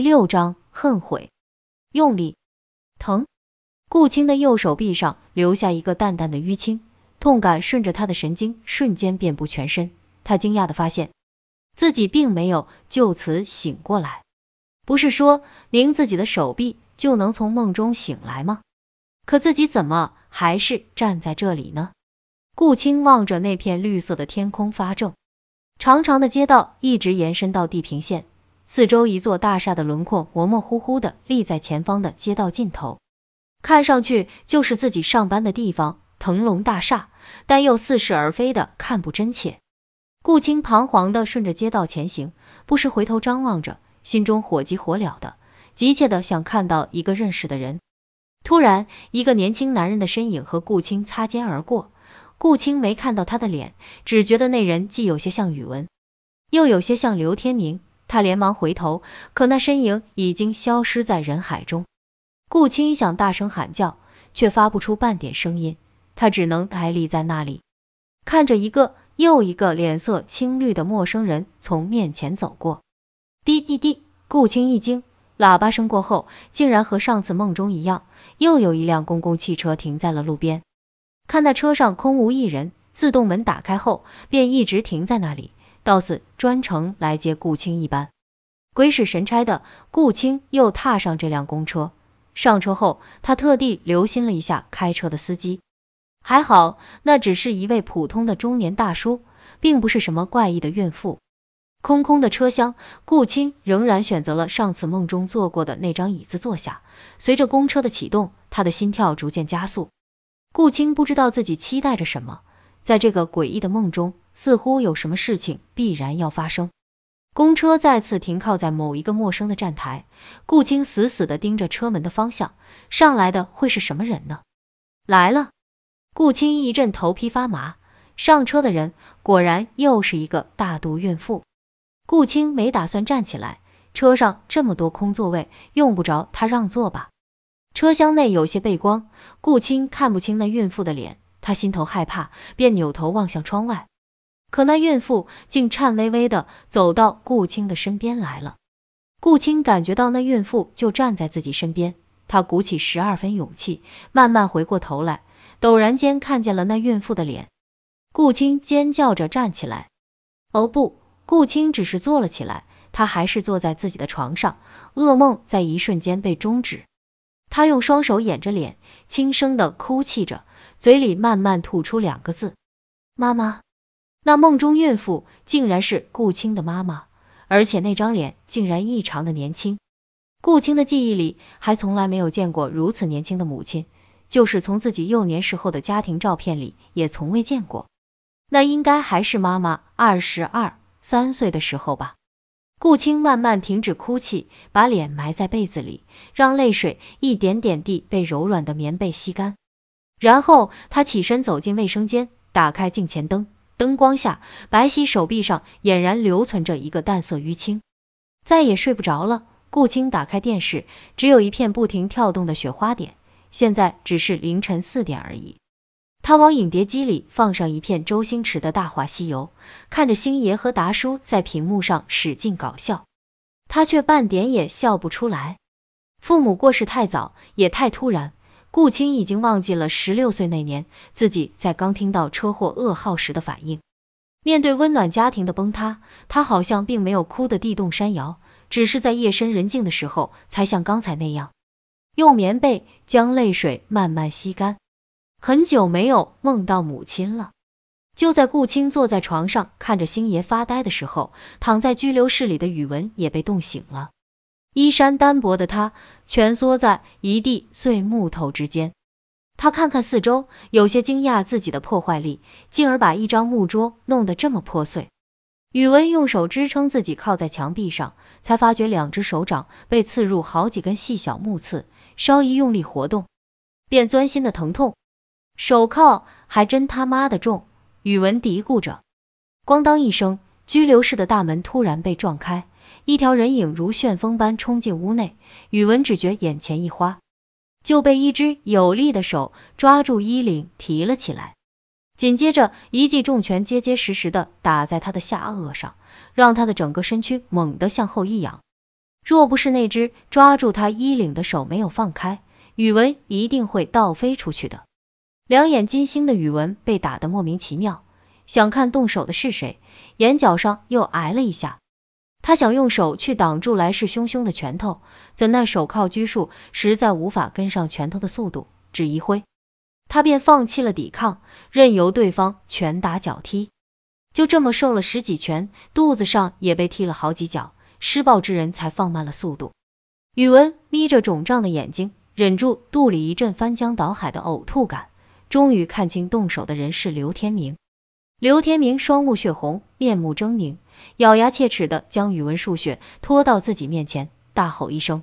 第六章恨悔，用力，疼。顾青的右手臂上留下一个淡淡的淤青，痛感顺着他的神经瞬间遍布全身。他惊讶的发现自己并没有就此醒过来。不是说拧自己的手臂就能从梦中醒来吗？可自己怎么还是站在这里呢？顾青望着那片绿色的天空发怔。长长的街道一直延伸到地平线，四周一座大厦的轮廓模模糊糊的立在前方的街道尽头，看上去就是自己上班的地方——腾龙大厦，但又似是而非的看不真切。顾青彷徨的顺着街道前行，不时回头张望着，心中火急火燎的，急切的想看到一个认识的人。突然，一个年轻男人的身影和顾青擦肩而过。顾青没看到他的脸，只觉得那人既有些像宇文，又有些像刘天明。他连忙回头，可那身影已经消失在人海中。顾青想大声喊叫，却发不出半点声音，他只能呆立在那里，看着一个又一个脸色青绿的陌生人从面前走过。滴滴滴，顾青一惊，喇叭声过后，竟然和上次梦中一样，又有一辆公共汽车停在了路边。看那车上空无一人，自动门打开后便一直停在那里，倒似专程来接顾青一般。鬼使神差的，顾青又踏上这辆公车。上车后，他特地留心了一下开车的司机，还好，那只是一位普通的中年大叔，并不是什么怪异的孕妇。空空的车厢，顾青仍然选择了上次梦中坐过的那张椅子坐下。随着公车的启动，他的心跳逐渐加速。顾青不知道自己期待着什么，在这个诡异的梦中，似乎有什么事情必然要发生。公车再次停靠在某一个陌生的站台，顾青死死的盯着车门的方向，上来的会是什么人呢？来了，顾青一阵头皮发麻，上车的人果然又是一个大肚孕妇。顾青没打算站起来，车上这么多空座位，用不着他让座吧。车厢内有些背光，顾青看不清那孕妇的脸，他心头害怕，便扭头望向窗外。可那孕妇竟颤巍巍的走到顾青的身边来了。顾青感觉到那孕妇就站在自己身边，他鼓起十二分勇气，慢慢回过头来，陡然间看见了那孕妇的脸。顾青尖叫着站起来。哦不，顾青只是坐了起来，他还是坐在自己的床上，噩梦在一瞬间被终止。他用双手掩着脸，轻声的哭泣着，嘴里慢慢吐出两个字：“妈妈。”那梦中孕妇竟然是顾青的妈妈，而且那张脸竟然异常的年轻。顾青的记忆里还从来没有见过如此年轻的母亲，就是从自己幼年时候的家庭照片里也从未见过。那应该还是妈妈二十二三岁的时候吧。顾青慢慢停止哭泣，把脸埋在被子里，让泪水一点点地被柔软的棉被吸干。然后他起身走进卫生间，打开镜前灯，灯光下白皙手臂上俨然留存着一个淡色淤青。再也睡不着了，顾青打开电视，只有一片不停跳动的雪花点。现在只是凌晨四点而已。他往影碟机里放上一片周星驰的大话西游，看着星爷和达叔在屏幕上使劲搞笑，他却半点也笑不出来。父母过世太早，也太突然，顾青已经忘记了十六岁那年自己在刚听到车祸噩耗时的反应。面对温暖家庭的崩塌，他好像并没有哭得地动山摇，只是在夜深人静的时候，才像刚才那样，用棉被将泪水慢慢吸干。很久没有梦到母亲了。就在顾青坐在床上看着星爷发呆的时候，躺在拘留室里的宇文也被冻醒了。衣衫单薄的他蜷缩在一地碎木头之间，他看看四周，有些惊讶自己的破坏力，进而把一张木桌弄得这么破碎。宇文用手支撑自己靠在墙壁上，才发觉两只手掌被刺入好几根细小木刺，稍一用力活动，便钻心的疼痛。手铐还真他妈的重，宇文嘀咕着。咣当一声，拘留室的大门突然被撞开，一条人影如旋风般冲进屋内。宇文只觉眼前一花，就被一只有力的手抓住衣领提了起来，紧接着一记重拳结结实实的打在他的下颚上，让他的整个身躯猛地向后一仰。若不是那只抓住他衣领的手没有放开，宇文一定会倒飞出去的。两眼金星的宇文被打得莫名其妙，想看动手的是谁，眼角上又挨了一下。他想用手去挡住来势汹汹的拳头，怎奈手铐拘束，实在无法跟上拳头的速度，只一挥，他便放弃了抵抗，任由对方拳打脚踢。就这么受了十几拳，肚子上也被踢了好几脚，施暴之人才放慢了速度。宇文眯着肿胀的眼睛，忍住肚里一阵翻江倒海的呕吐感，终于看清动手的人是刘天明。刘天明双目血红，面目狰狞。咬牙切齿的将宇文树雪拖到自己面前，大吼一声：“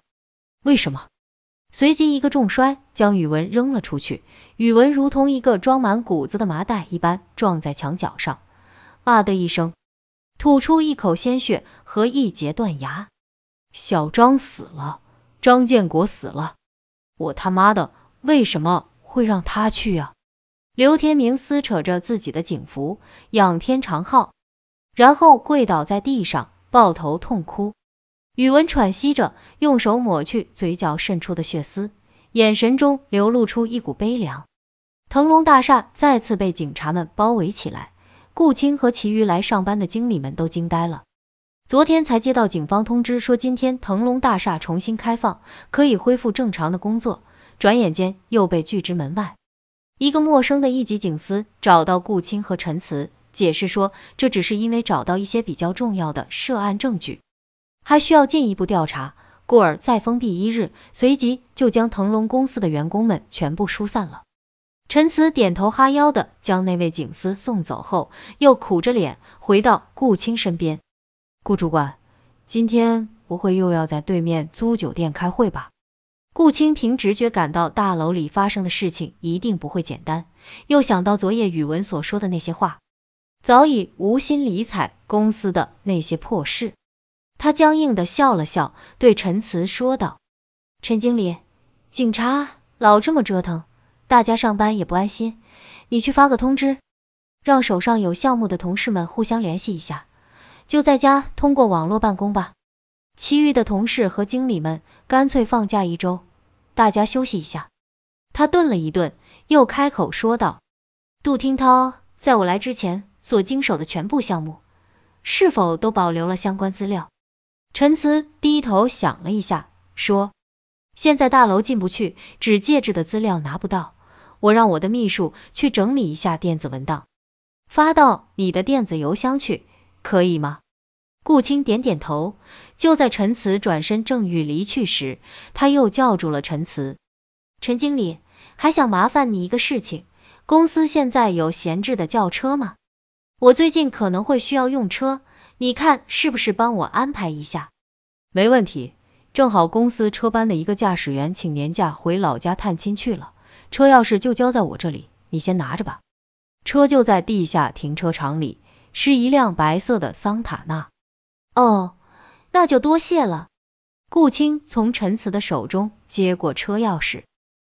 为什么？”随即一个重摔，将宇文扔了出去。宇文如同一个装满谷子的麻袋一般撞在墙角上，啊的一声，吐出一口鲜血和一截断牙。小张死了，张建国死了，我他妈的为什么会让他去啊？刘天明撕扯着自己的警服，仰天长号。然后跪倒在地上，抱头痛哭。宇文喘息着，用手抹去嘴角渗出的血丝，眼神中流露出一股悲凉。腾龙大厦再次被警察们包围起来，顾青和其余来上班的经理们都惊呆了。昨天才接到警方通知，说今天腾龙大厦重新开放，可以恢复正常的工作，转眼间又被拒之门外。一个陌生的一级警司找到顾青和陈词。解释说，这只是因为找到一些比较重要的涉案证据，还需要进一步调查，故而再封闭一日，随即就将腾龙公司的员工们全部疏散了。陈慈点头哈腰的将那位警司送走后，又苦着脸回到顾青身边。顾主管，今天不会又要在对面租酒店开会吧？顾清凭直觉感到大楼里发生的事情一定不会简单，又想到昨夜宇文所说的那些话。早已无心理睬公司的那些破事，他僵硬的笑了笑，对陈慈说道：“陈经理，警察老这么折腾，大家上班也不安心。你去发个通知，让手上有项目的同事们互相联系一下，就在家通过网络办公吧。其余的同事和经理们干脆放假一周，大家休息一下。”他顿了一顿，又开口说道：“杜听涛，在我来之前。”所经手的全部项目，是否都保留了相关资料？陈慈低头想了一下，说：“现在大楼进不去，只介质的资料拿不到，我让我的秘书去整理一下电子文档，发到你的电子邮箱去，可以吗？”顾青点点头。就在陈慈转身正欲离去时，他又叫住了陈慈：“陈经理，还想麻烦你一个事情，公司现在有闲置的轿车吗？”我最近可能会需要用车，你看是不是帮我安排一下？没问题，正好公司车班的一个驾驶员请年假回老家探亲去了，车钥匙就交在我这里，你先拿着吧。车就在地下停车场里，是一辆白色的桑塔纳。哦，那就多谢了。顾青从陈慈的手中接过车钥匙，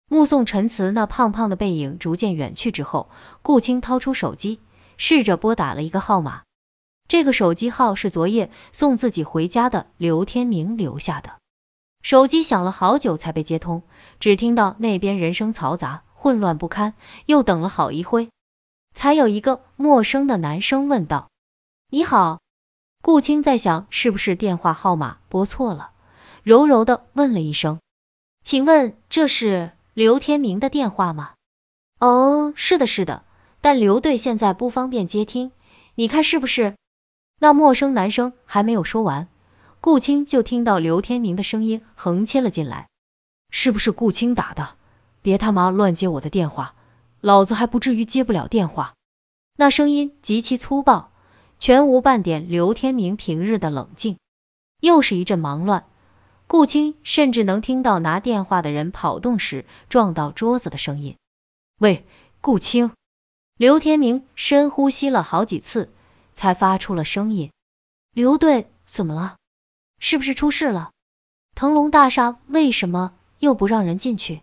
目送陈慈那胖胖的背影逐渐远去之后，顾青掏出手机。试着拨打了一个号码，这个手机号是昨夜送自己回家的刘天明留下的。手机响了好久才被接通，只听到那边人声嘈杂，混乱不堪。又等了好一会，才有一个陌生的男声问道：“你好。”顾青在想是不是电话号码拨错了，柔柔的问了一声：“请问这是刘天明的电话吗？”“哦，是的，是的。”但刘队现在不方便接听，你看是不是？那陌生男生还没有说完，顾青就听到刘天明的声音横切了进来。是不是顾青打的？别他妈乱接我的电话，老子还不至于接不了电话。那声音极其粗暴，全无半点刘天明平日的冷静。又是一阵忙乱，顾青甚至能听到拿电话的人跑动时撞到桌子的声音。喂，顾青。刘天明深呼吸了好几次，才发出了声音：“刘队，怎么了？是不是出事了？腾龙大厦为什么又不让人进去？”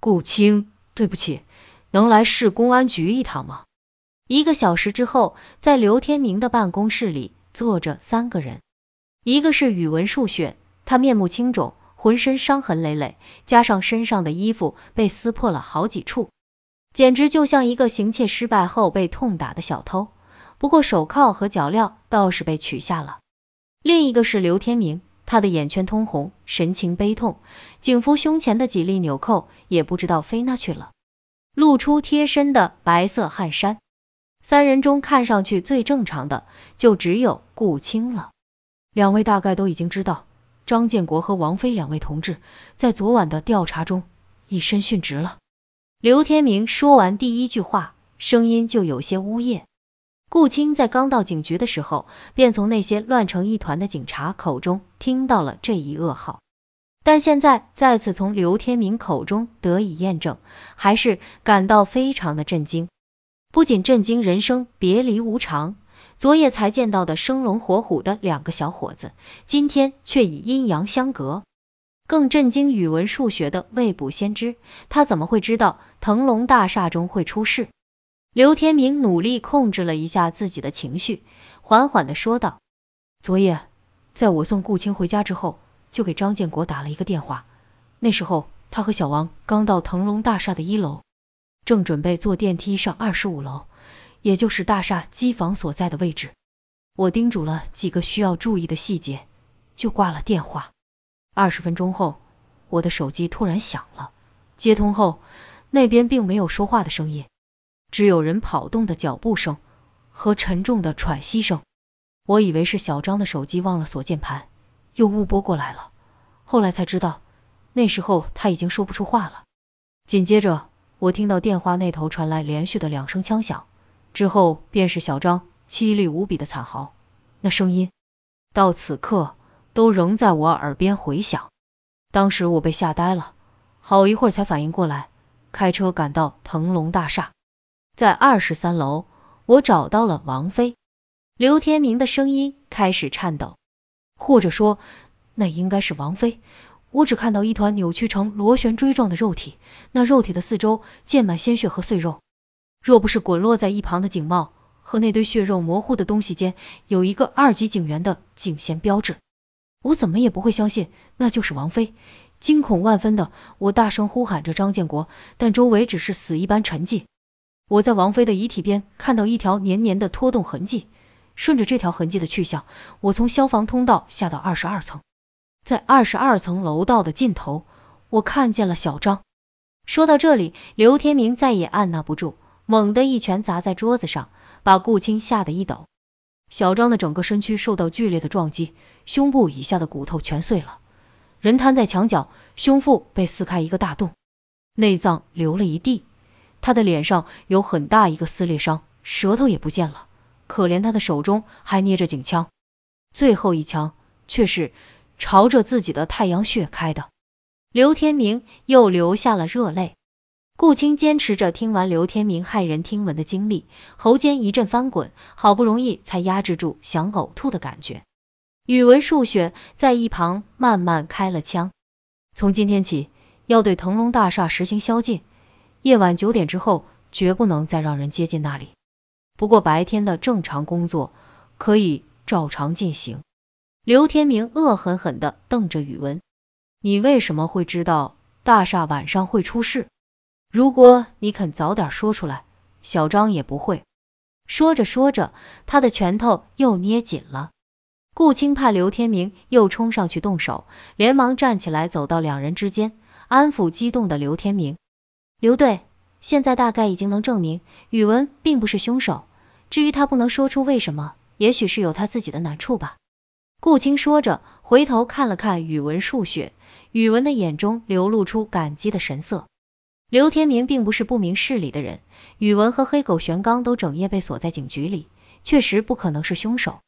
顾青，对不起，能来市公安局一趟吗？一个小时之后，在刘天明的办公室里坐着三个人，一个是语文数学，他面目青肿，浑身伤痕累累，加上身上的衣服被撕破了好几处，简直就像一个行窃失败后被痛打的小偷。不过手铐和脚镣倒是被取下了。另一个是刘天明，他的眼圈通红，神情悲痛，警服胸前的几粒纽扣也不知道飞哪去了，露出贴身的白色汗衫。三人中看上去最正常的，就只有顾青了。两位大概都已经知道，张建国和王菲两位同志在昨晚的调查中以身殉职了。刘天明说完第一句话，声音就有些呜咽。顾青在刚到警局的时候，便从那些乱成一团的警察口中听到了这一噩耗，但现在再次从刘天明口中得以验证，还是感到非常的震惊。不仅震惊人生别离无常，昨夜才见到的生龙活虎的两个小伙子，今天却已阴阳相隔。更震惊语文数学的未卜先知，他怎么会知道腾龙大厦中会出事？刘天明努力控制了一下自己的情绪，缓缓的说道：“昨夜在我送顾青回家之后，就给张建国打了一个电话。那时候他和小王刚到腾龙大厦的一楼。”正准备坐电梯上二十五楼，也就是大厦机房所在的位置。我叮嘱了几个需要注意的细节，就挂了电话。二十分钟后，我的手机突然响了，接通后，那边并没有说话的声音，只有人跑动的脚步声和沉重的喘息声。我以为是小张的手机忘了锁键盘，又误拨过来了。后来才知道，那时候他已经说不出话了。紧接着。我听到电话那头传来连续的两声枪响，之后便是小张凄厉无比的惨嚎，那声音到此刻都仍在我耳边回响。当时我被吓呆了，好一会儿才反应过来，开车赶到腾龙大厦，在二十三楼，我找到了王菲。刘天明的声音开始颤抖，或者说，那应该是王菲。我只看到一团扭曲成螺旋锥状的肉体，那肉体的四周溅满鲜血和碎肉。若不是滚落在一旁的警帽和那堆血肉模糊的东西间有一个二级警员的警衔标志，我怎么也不会相信那就是王菲。惊恐万分的我大声呼喊着张建国，但周围只是死一般沉寂。我在王菲的遗体边看到一条黏黏的拖动痕迹，顺着这条痕迹的去向，我从消防通道下到二十二层。在二十二层楼道的尽头，我看见了小张。说到这里，刘天明再也按捺不住，猛地一拳砸在桌子上，把顾青吓得一抖。小张的整个身躯受到剧烈的撞击，胸部以下的骨头全碎了，人瘫在墙角，胸腹被撕开一个大洞，内脏流了一地。他的脸上有很大一个撕裂伤，舌头也不见了。可怜他的手中还捏着警枪，最后一枪却是。朝着自己的太阳穴开的，刘天明又流下了热泪。顾青坚持着听完刘天明骇人听闻的经历，喉间一阵翻滚，好不容易才压制住想呕吐的感觉。语文、数学在一旁慢慢开了枪。从今天起，要对腾龙大厦实行宵禁，夜晚九点之后绝不能再让人接近那里。不过白天的正常工作可以照常进行。刘天明恶狠狠地瞪着宇文，你为什么会知道大厦晚上会出事？如果你肯早点说出来，小张也不会。说着说着，他的拳头又捏紧了。顾青怕刘天明又冲上去动手，连忙站起来走到两人之间，安抚激动的刘天明。刘队，现在大概已经能证明宇文并不是凶手，至于他不能说出为什么，也许是有他自己的难处吧。顾青说着，回头看了看语文、数学，语文的眼中流露出感激的神色。刘天明并不是不明事理的人，语文和黑狗玄刚都整夜被锁在警局里，确实不可能是凶手。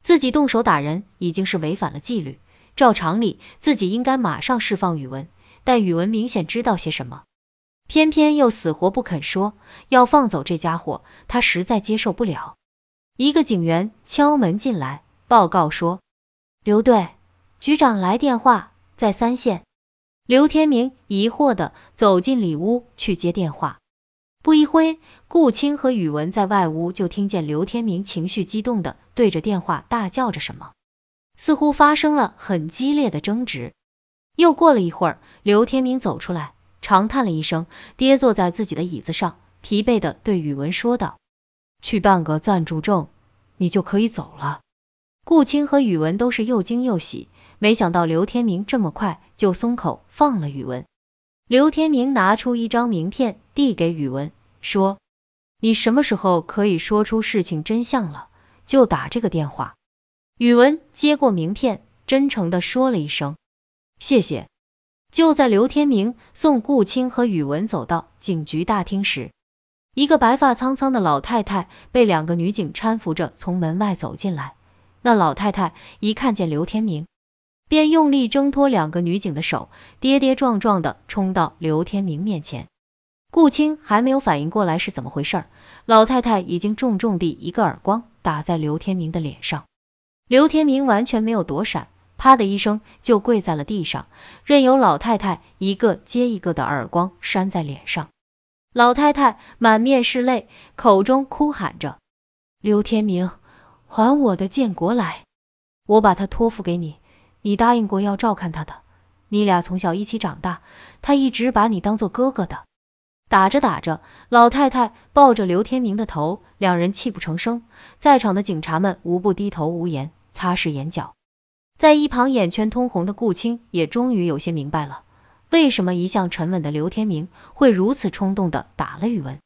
自己动手打人已经是违反了纪律，照常理自己应该马上释放语文，但语文明显知道些什么，偏偏又死活不肯说，要放走这家伙，他实在接受不了。一个警员敲门进来，报告说。刘队，局长来电话，在三线。刘天明疑惑的走进里屋去接电话。不一会，顾青和宇文在外屋就听见刘天明情绪激动的对着电话大叫着什么。似乎发生了很激烈的争执。又过了一会儿，刘天明走出来，长叹了一声，跌坐在自己的椅子上，疲惫的对宇文说道：“去办个暂住证，你就可以走了。”顾青和宇文都是又惊又喜，没想到刘天明这么快就松口放了宇文。刘天明拿出一张名片递给宇文，说：“你什么时候可以说出事情真相了，就打这个电话。”宇文接过名片，真诚的说了一声。谢谢。就在刘天明送顾青和宇文走到警局大厅时，一个白发苍苍的老太太被两个女警搀扶着从门外走进来。那老太太一看见刘天明，便用力挣脱两个女警的手，跌跌撞撞的冲到刘天明面前。顾青还没有反应过来是怎么回事，老太太已经重重地一个耳光打在刘天明的脸上。刘天明完全没有躲闪。啪的一声，就跪在了地上，任由老太太一个接一个的耳光扇在脸上。老太太满面是泪，口中哭喊着：“刘天明，还我的建国来！我把他托付给你，你答应过要照看他的。你俩从小一起长大，他一直把你当做哥哥的。”打着打着，老太太抱着刘天明的头，两人泣不成声。在场的警察们无不低头无言，擦拭眼角。在一旁眼圈通红的顾青也终于有些明白了，为什么一向沉稳的刘天明会如此冲动的打了宇文。